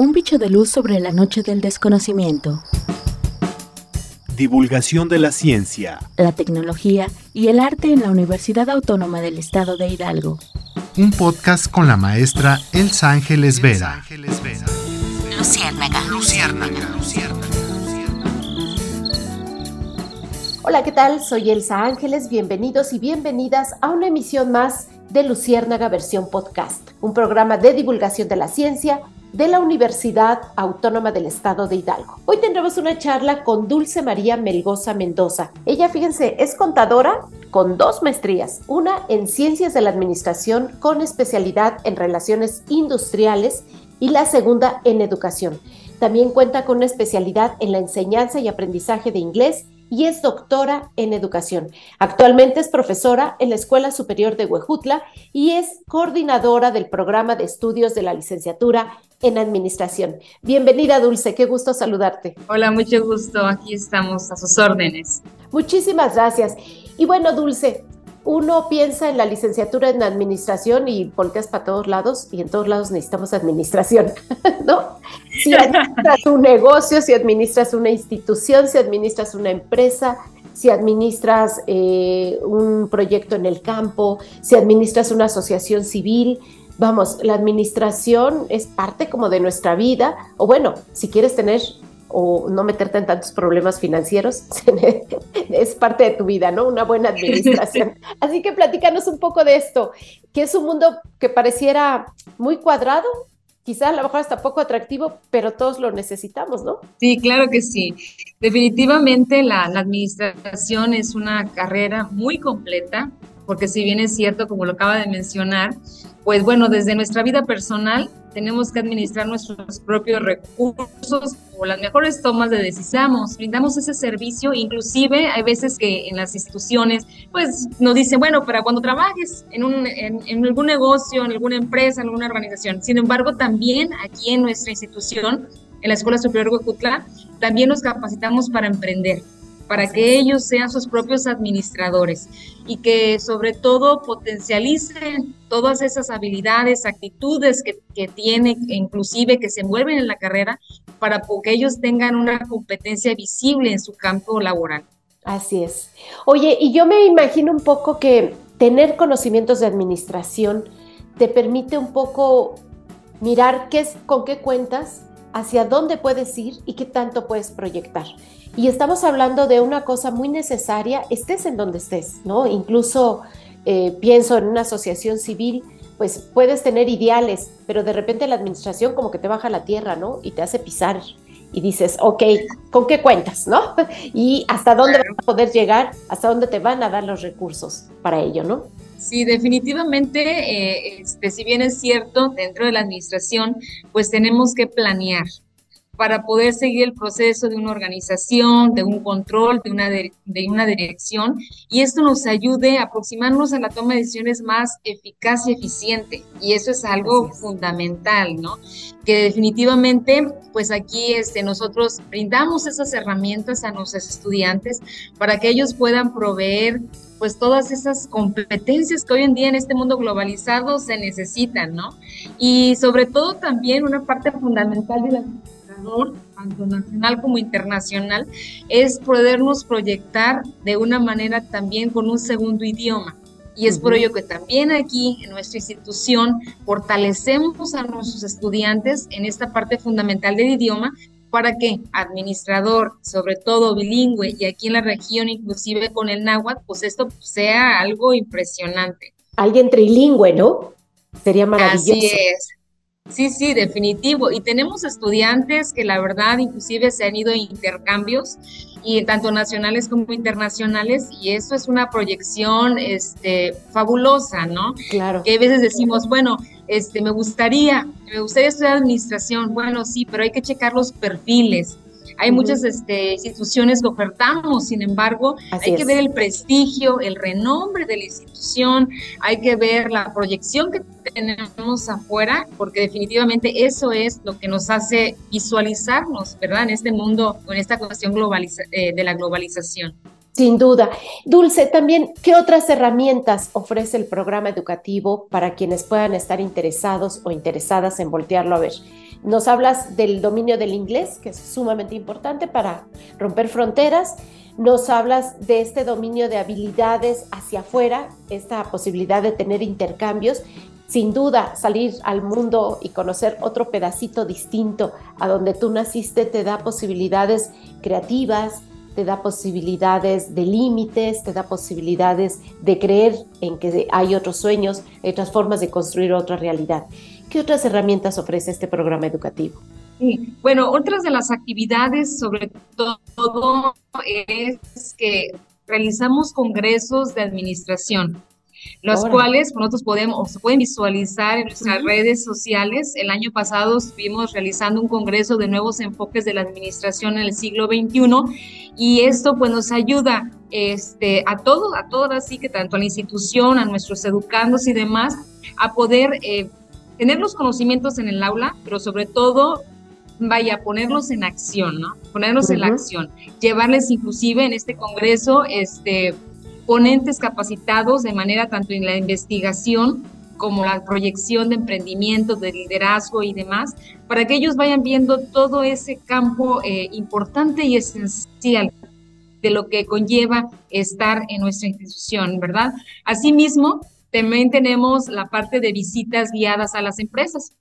Un bicho de luz sobre la noche del desconocimiento. Divulgación de la ciencia, la tecnología y el arte en la Universidad Autónoma del Estado de Hidalgo. Un podcast con la maestra Elsa Ángeles Vera. Luciérnaga. Luciérnaga. Hola, ¿qué tal? Soy Elsa Ángeles. Bienvenidos y bienvenidas a una emisión más de Luciérnaga versión podcast, un programa de divulgación de la ciencia de la Universidad Autónoma del Estado de Hidalgo. Hoy tendremos una charla con Dulce María Melgoza Mendoza. Ella, fíjense, es contadora con dos maestrías, una en Ciencias de la Administración con especialidad en Relaciones Industriales y la segunda en Educación. También cuenta con una especialidad en la enseñanza y aprendizaje de inglés y es doctora en educación. Actualmente es profesora en la Escuela Superior de Huejutla y es coordinadora del programa de estudios de la licenciatura en administración. Bienvenida, Dulce, qué gusto saludarte. Hola, mucho gusto, aquí estamos a sus órdenes. Muchísimas gracias. Y bueno, Dulce, uno piensa en la licenciatura en administración y volteas para todos lados y en todos lados necesitamos administración, ¿no? Si administras un negocio, si administras una institución, si administras una empresa, si administras eh, un proyecto en el campo, si administras una asociación civil, vamos, la administración es parte como de nuestra vida, o bueno, si quieres tener o no meterte en tantos problemas financieros, es parte de tu vida, ¿no? Una buena administración. Así que platícanos un poco de esto, que es un mundo que pareciera muy cuadrado, quizá a lo mejor hasta poco atractivo, pero todos lo necesitamos, ¿no? Sí, claro que sí. Definitivamente la, la administración es una carrera muy completa, porque si bien es cierto, como lo acaba de mencionar, pues bueno, desde nuestra vida personal tenemos que administrar nuestros propios recursos o las mejores tomas de decisión. Brindamos ese servicio, inclusive hay veces que en las instituciones, pues nos dicen, bueno, para cuando trabajes en, un, en, algún negocio, en alguna empresa, en alguna organización. Sin embargo, también aquí en nuestra institución, en la Escuela Superior Huejutla, también nos capacitamos para emprender para que ellos sean sus propios administradores y que sobre todo potencialicen todas esas habilidades, actitudes que, que tienen, inclusive que se envuelven en la carrera, para que ellos tengan una competencia visible en su campo laboral. Así es. Oye, y yo me imagino un poco que tener conocimientos de administración te permite un poco mirar qué es, con qué cuentas, hacia dónde puedes ir y qué tanto puedes proyectar. Y estamos hablando de una cosa muy necesaria, estés en donde estés, ¿no? Incluso eh, pienso en una asociación civil, pues puedes tener ideales, pero de repente la administración como que te baja la tierra, ¿no? Y te hace pisar y dices, ok, ¿con qué cuentas, no? Y hasta dónde vas a poder llegar, hasta dónde te van a dar los recursos para ello, ¿no? Sí, definitivamente, eh, este, si bien es cierto, dentro de la administración, pues tenemos que planear, para poder seguir el proceso de una organización, de un control, de una, de, una dirección, y esto nos ayude a aproximarnos a la toma de decisiones más eficaz y eficiente. Y eso es algo fundamental, ¿no? Que definitivamente, pues aquí este, nosotros brindamos esas herramientas a nuestros estudiantes para que ellos puedan proveer pues todas esas competencias que hoy en día en este mundo globalizado se necesitan, ¿no? Y sobre todo también una parte fundamental de la tanto nacional como internacional, es podernos proyectar de una manera también con un segundo idioma. Y es por ello que también aquí en nuestra institución fortalecemos a nuestros estudiantes en esta parte fundamental del idioma para que administrador, sobre todo bilingüe y aquí en la región inclusive con el náhuatl, pues esto sea algo impresionante. Alguien trilingüe, ¿no? Sería maravilloso. Así es. Sí, sí, definitivo. Y tenemos estudiantes que la verdad inclusive se han ido a intercambios y tanto nacionales como internacionales y eso es una proyección este fabulosa, ¿no? Claro. Que a veces decimos, bueno, este me gustaría, me gustaría estudiar administración, bueno, sí, pero hay que checar los perfiles hay muchas este, instituciones que ofertamos, sin embargo, hay que ver el prestigio, el renombre de la institución, hay que ver la proyección que tenemos afuera, porque definitivamente eso es lo que nos hace visualizarnos, ¿verdad? En este mundo, en esta cuestión eh, de la globalización. Sin duda. Dulce, también, ¿qué otras herramientas ofrece el programa educativo para quienes puedan estar interesados o interesadas en voltearlo a ver? Nos hablas del dominio del inglés, que es sumamente importante para romper fronteras. Nos hablas de este dominio de habilidades hacia afuera, esta posibilidad de tener intercambios. Sin duda, salir al mundo y conocer otro pedacito distinto a donde tú naciste te da posibilidades creativas, te da posibilidades de límites, te da posibilidades de creer en que hay otros sueños, otras formas de construir otra realidad. ¿Qué otras herramientas ofrece este programa educativo? Sí, bueno, otras de las actividades sobre todo es que realizamos congresos de administración los cuales nosotros podemos, se pueden visualizar en nuestras redes sociales. El año pasado estuvimos realizando un congreso de nuevos enfoques de la administración en el siglo XXI y esto pues nos ayuda este, a todo, a todas así que tanto a la institución, a nuestros educandos y demás, a poder eh, tener los conocimientos en el aula, pero sobre todo vaya, ponerlos en acción, ¿no? Ponerlos en la acción, llevarles inclusive en este congreso, este, ponentes capacitados de manera tanto en la investigación como la proyección de emprendimiento, de liderazgo y demás, para que ellos vayan viendo todo ese campo eh, importante y esencial de lo que conlleva estar en nuestra institución, ¿verdad? Asimismo, también tenemos la parte de visitas guiadas a las empresas.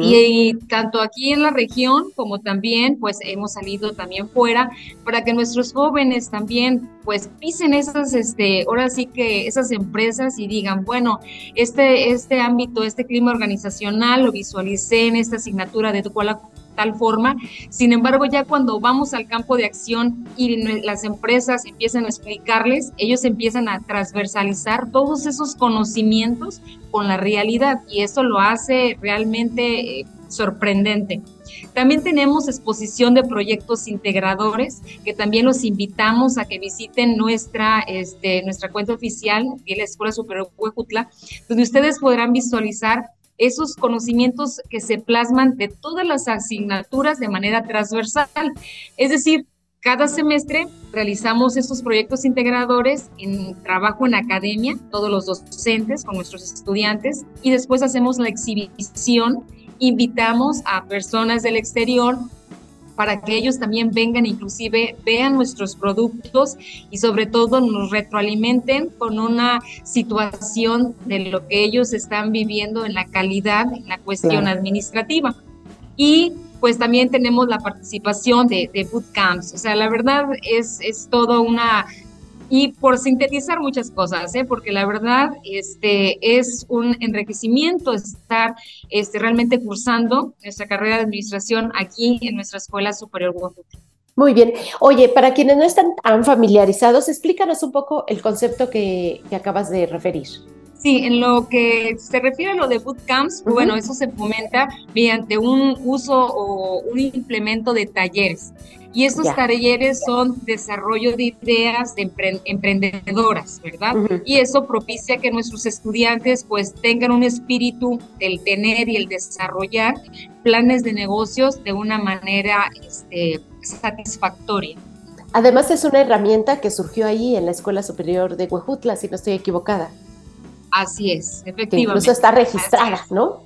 Y, tanto aquí en la región como también pues hemos salido también fuera para que nuestros jóvenes también pues pisen esas, este, ahora sí que esas empresas y digan, bueno, este, este ámbito, este clima organizacional lo visualicé en esta asignatura de cual tal forma. Sin embargo, ya cuando vamos al campo de acción y las empresas empiezan a explicarles, ellos empiezan a transversalizar todos esos conocimientos con la realidad y eso lo hace realmente eh, sorprendente. También tenemos exposición de proyectos integradores que también los invitamos a que visiten nuestra, este, nuestra cuenta oficial de la Escuela Superior Huejutla, donde ustedes podrán visualizar esos conocimientos que se plasman de todas las asignaturas de manera transversal. Es decir, cada semestre realizamos estos proyectos integradores en trabajo en academia, todos los docentes con nuestros estudiantes, y después hacemos la exhibición, invitamos a personas del exterior para que ellos también vengan, inclusive vean nuestros productos y sobre todo nos retroalimenten con una situación de lo que ellos están viviendo en la calidad, en la cuestión administrativa. Y pues también tenemos la participación de, de bootcamps. O sea, la verdad es, es todo una y por sintetizar muchas cosas, ¿eh? porque la verdad este, es un enriquecimiento estar este, realmente cursando nuestra carrera de administración aquí en nuestra Escuela Superior Guadalupe. Muy bien. Oye, para quienes no están tan familiarizados, explícanos un poco el concepto que, que acabas de referir. Sí, en lo que se refiere a lo de bootcamps, pues bueno, eso se fomenta mediante un uso o un implemento de talleres. Y esos talleres son desarrollo de ideas emprendedoras, ¿verdad? Y eso propicia que nuestros estudiantes pues tengan un espíritu del tener y el desarrollar planes de negocios de una manera este, satisfactoria. Además es una herramienta que surgió ahí en la Escuela Superior de Huejutla, si no estoy equivocada. Así es, efectivamente. incluso está registrada, ¿no?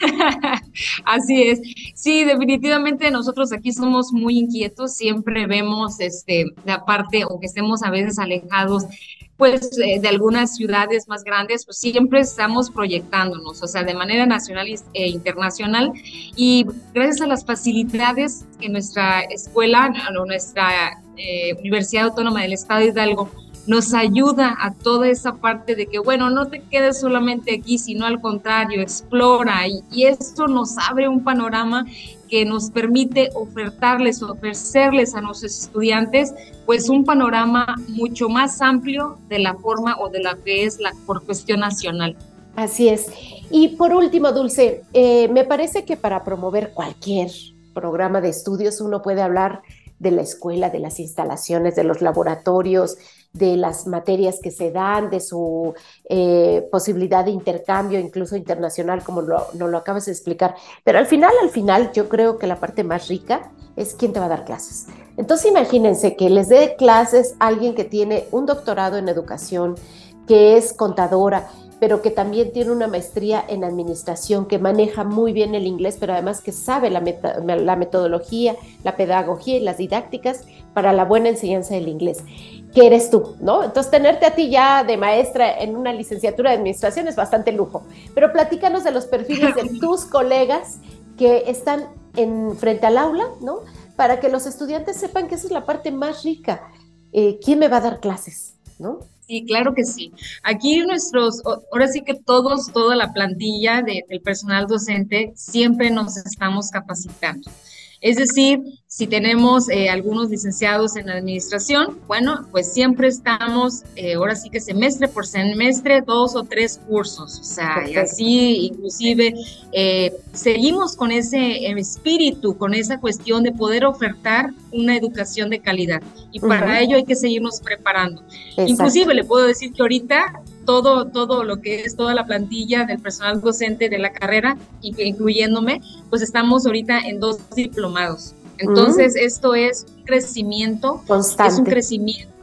Así es. Sí, definitivamente nosotros aquí somos muy inquietos, siempre vemos este la parte o que estemos a veces alejados pues eh, de algunas ciudades más grandes, pues siempre estamos proyectándonos, o sea, de manera nacional e internacional y gracias a las facilidades que nuestra escuela nuestra eh, Universidad Autónoma del Estado de Hidalgo nos ayuda a toda esa parte de que, bueno, no te quedes solamente aquí, sino al contrario, explora y, esto nos abre un panorama que nos permite ofertarles, ofrecerles a nuestros estudiantes, pues un panorama mucho más amplio de la forma o de la que es la por cuestión nacional. Así es. Y por último, Dulce, eh, me parece que para promover cualquier programa de estudios uno puede hablar de la escuela, de las instalaciones, de los laboratorios, de las materias que se dan, de su eh, posibilidad de intercambio, incluso internacional, como lo, lo acabas de explicar. Pero al final, al final, yo creo que la parte más rica es quién te va a dar clases. Entonces imagínense que les dé clases alguien que tiene un doctorado en educación, que es contadora, pero que también tiene una maestría en administración, que maneja muy bien el inglés, pero además que sabe la, la metodología, la pedagogía y las didácticas para la buena enseñanza del inglés que eres tú, ¿no? Entonces, tenerte a ti ya de maestra en una licenciatura de administración es bastante lujo. Pero platícanos de los perfiles de tus colegas que están en frente al aula, ¿no? Para que los estudiantes sepan que esa es la parte más rica. Eh, ¿Quién me va a dar clases, no? Sí, claro que sí. Aquí nuestros, ahora sí que todos, toda la plantilla del personal docente, siempre nos estamos capacitando. Es decir, si tenemos eh, algunos licenciados en administración, bueno, pues siempre estamos, eh, ahora sí que semestre por semestre, dos o tres cursos, o sea, y así inclusive eh, seguimos con ese espíritu, con esa cuestión de poder ofertar una educación de calidad. Y para ello hay que seguirnos preparando. Inclusive le puedo decir que ahorita todo, todo lo que es toda la plantilla del personal docente de la carrera, incluyéndome, pues estamos ahorita en dos diplomados. Entonces, esto es un crecimiento, constante. es un crecimiento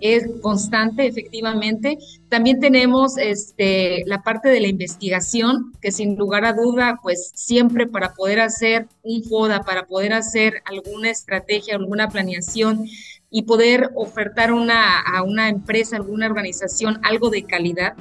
es constante, efectivamente. También tenemos este, la parte de la investigación, que sin lugar a duda, pues siempre para poder hacer un FODA, para poder hacer alguna estrategia, alguna planeación, y poder ofertar una, a una empresa, alguna organización algo de calidad,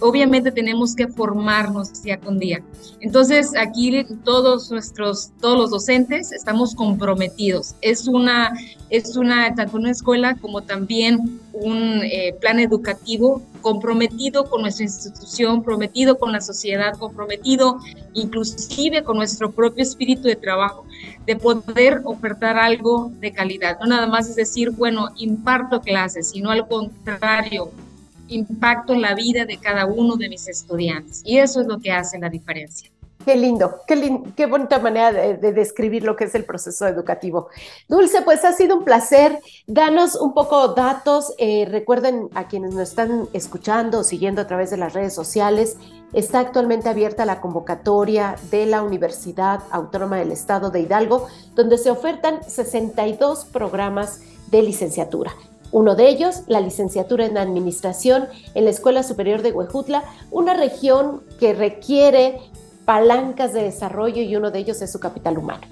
obviamente tenemos que formarnos día con día. Entonces, aquí todos nuestros, todos los docentes estamos comprometidos. Es una, es una, tanto una escuela como también un eh, plan educativo comprometido con nuestra institución, comprometido con la sociedad, comprometido inclusive con nuestro propio espíritu de trabajo, de poder ofertar algo de calidad. No nada más es decir, bueno, imparto clases, sino al contrario, impacto en la vida de cada uno de mis estudiantes. Y eso es lo que hace la diferencia. Qué lindo, qué, qué bonita manera de, describir lo que es el proceso educativo. Dulce, pues ha sido un placer. Danos un poco datos. Eh, recuerden a quienes nos están escuchando o siguiendo a través de las redes sociales, está actualmente abierta la convocatoria de la Universidad Autónoma del Estado de Hidalgo, donde se ofertan 62 programas de licenciatura. Uno de ellos, la licenciatura en Administración en la Escuela Superior de Huejutla, una región que requiere palancas de desarrollo y uno de ellos es su capital humano.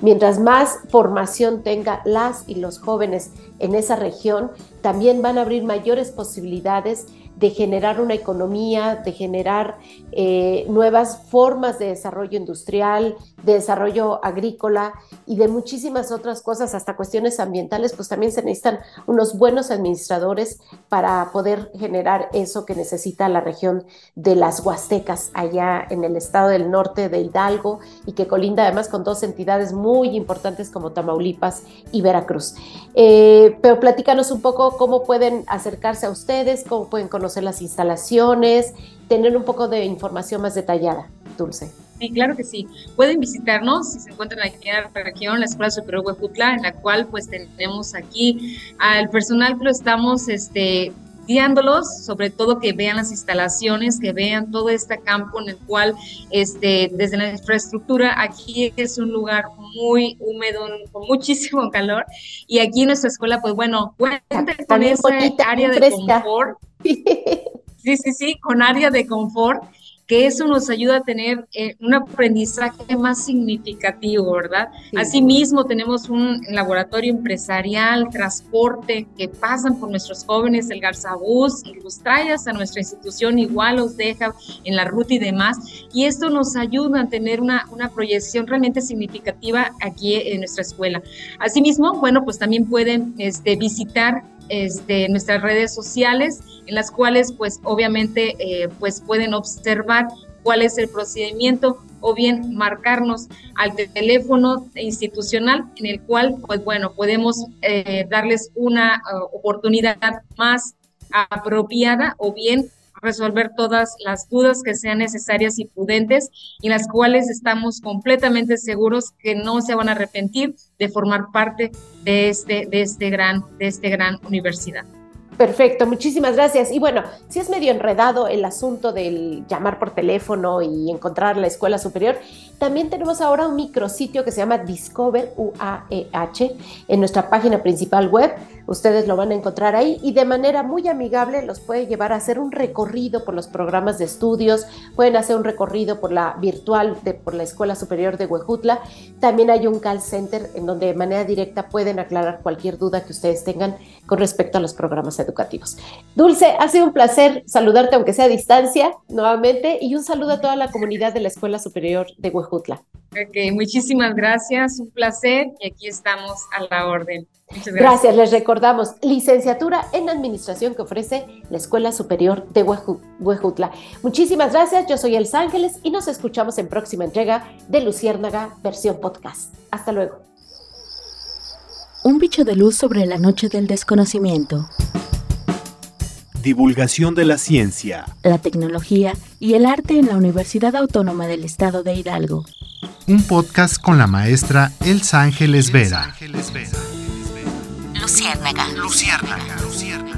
Mientras más formación tenga las y los jóvenes en esa región, también van a abrir mayores posibilidades de generar una economía, de generar eh, nuevas formas de desarrollo industrial, de desarrollo agrícola y de muchísimas otras cosas, hasta cuestiones ambientales, pues también se necesitan unos buenos administradores para poder generar eso que necesita la región de las Huastecas, allá en el estado del norte de Hidalgo y que colinda además con dos entidades muy importantes como Tamaulipas y Veracruz. Eh, pero platícanos un poco cómo pueden acercarse a ustedes, cómo pueden conocer las instalaciones, tener un poco de información más detallada, Dulce. Sí, claro que sí. Pueden visitarnos si se encuentran aquí en la región, la Escuela Superior Huejutla, en la cual pues tenemos aquí al personal que lo estamos este, guiándolos, sobre todo que vean las instalaciones, que vean todo este campo en el cual, este, desde la infraestructura, aquí es un lugar muy húmedo, con muchísimo calor, y aquí en nuestra escuela, pues bueno, cuenta con esa área de confort. Sí, sí, sí, con área de confort que eso nos ayuda a tener eh, un aprendizaje más significativo, ¿verdad? Asimismo, tenemos un laboratorio empresarial, transporte, que pasan por nuestros jóvenes, el Garzabús, y los trae hasta nuestra institución, igual los deja en la ruta y demás, y esto nos ayuda a tener una, una proyección realmente significativa aquí en nuestra escuela. Asimismo, bueno, pues también pueden este, visitar este, nuestras redes sociales, en las cuales pues obviamente eh, pues pueden observar cuál es el procedimiento o bien marcarnos al teléfono institucional en el cual pues bueno podemos eh, darles una uh, oportunidad más apropiada o bien resolver todas las dudas que sean necesarias y prudentes y las cuales estamos completamente seguros que no se van a arrepentir de formar parte de este, de este gran, de este gran universidad. Perfecto, muchísimas gracias. Y bueno, si es medio enredado el asunto del llamar por teléfono y encontrar la escuela superior, también tenemos ahora un micrositio que se llama Discover UAEH en nuestra página principal web Ustedes lo van a encontrar ahí y de manera muy amigable los puede llevar a hacer un recorrido por los programas de estudios, pueden hacer un recorrido por la virtual de por la Escuela Superior de Huejutla. También hay un call center en donde de manera directa pueden aclarar cualquier duda que ustedes tengan con respecto a los programas educativos. Dulce, ha sido un placer saludarte aunque sea a distancia nuevamente y un saludo a toda la comunidad de la Escuela Superior de Huejutla. Ok, muchísimas gracias, un placer y aquí estamos a la orden. Muchas gracias. gracias. les recordamos, licenciatura en Administración que ofrece la Escuela Superior de Huejutla. Muchísimas gracias, yo soy Els Ángeles y nos escuchamos en próxima entrega de Luciérnaga versión podcast. Hasta luego. Un bicho de luz sobre la noche del desconocimiento. Divulgación de la ciencia, la tecnología y el arte en la Universidad Autónoma del Estado de Hidalgo. Un podcast con la maestra Elsa Ángeles Vera. Luciérnaga. Luciérnaga. Luciérnaga.